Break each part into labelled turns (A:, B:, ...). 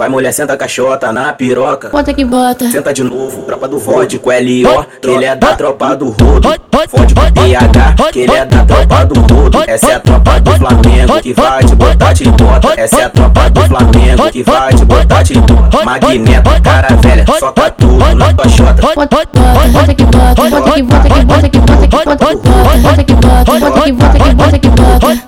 A: Vai mulher, senta a caixota na piroca.
B: Bota que bota.
A: Senta de novo, tropa do vodco L.O. Que ele é da tropa do rodo. Fode com PH, que ele é da tropa do rodo. Essa é a tropa do Flamengo que vai te botar de bota. Essa é a tropa do Flamengo que vai te botar de bota. Magneto, cara velha, soca tudo na tua chota.
B: Bota, bota que bota. Bota que bota que bota que bota que bota que bota. Bota que bota. Bota que bota que bota que bota. Bota, bota,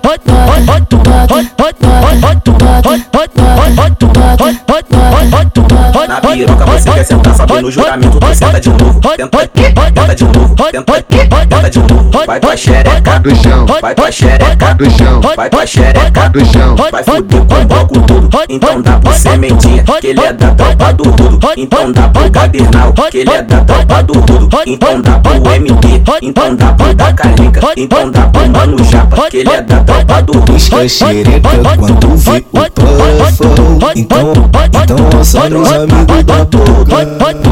A: Na piroca você quer sentar, sobe no juramento, tu senta de novo. Tenta aqui, tenta de novo, tenta aqui, de novo. Vai tua xereca
C: do chão,
A: vai tua xereca
C: do chão,
A: vai tua xereca
C: do chão.
A: Vai fuder com o bloco tudo, então dá pro sementinha, que ele é da tropa do rudo. Então dá pro cadernal, que ele é da tropa do rudo. Então dá pro MD, então dá pro da calica. Então dá pro mano japa, que ele é da tropa do rudo.
D: Pisca xereca quando vê o plafão Então, então só nos amigos da boca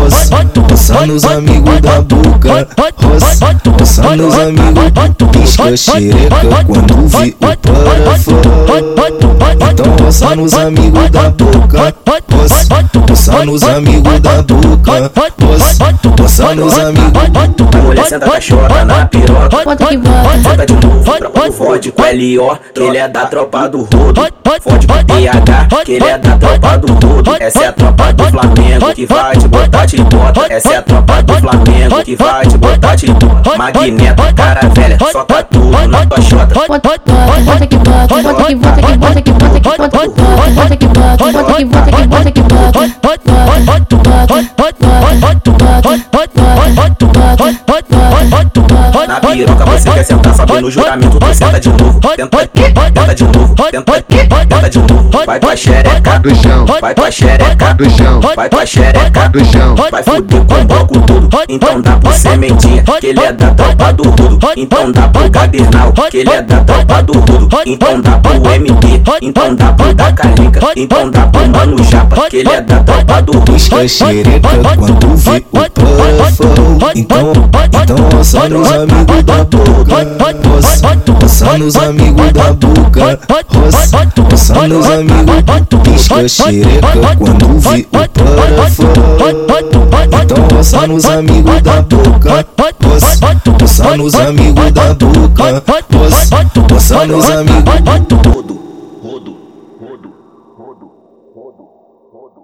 D: Roça, só nos amigos da boca Roça, só nos amigos Pisca xereca quando vê o plafão Então só nos amigos da boca Roça, só nos amigos da boca Roça, só nos amigos
A: Senta a caixota na piroca.
B: Bota que bota.
A: Senta de novo, tropa do vodco L.O. Que ele é da tropa do rodo. Fode com PH, que ele é da tropa do rodo. Essa é a tropa do Flamengo que vai te botar de bota. Essa é a tropa do Flamengo que vai te botar de bota. Magneto, cara velha, soca tudo na tua chota.
B: Bota, bota que bota. Bota que bota que bota que bota que bota. Bota que bota. Bota que bota que bota que bota.
A: Na piroca você quer sentar, sobe no juramento, tu senta de novo. Tenta aqui, tenta de novo, tenta aqui, tenta de novo. Vai tua xereca
C: do chão,
A: vai tua xereca
C: do chão,
A: vai tua xereca
C: do chão.
A: Vai fuder com o bloco tudo, então dá pro sementinha, que ele é da tropa do. Então dá pro cadernal, que ele é da tropa do. Então dá pro MD, então dá pro da calica. Então dá pro mano japa, que ele é da Tu
D: quer xereca quando vê o puffão Então, então dança nos amigos da boca Dança nos amigos da boca Dança nos amigos Tu quer xereca quando vê o puffão Então dança nos amigos da boca Dança nos amigos da boca Dança nos amigos
A: da boca rodo, rodo, rodo, rodo, rodo.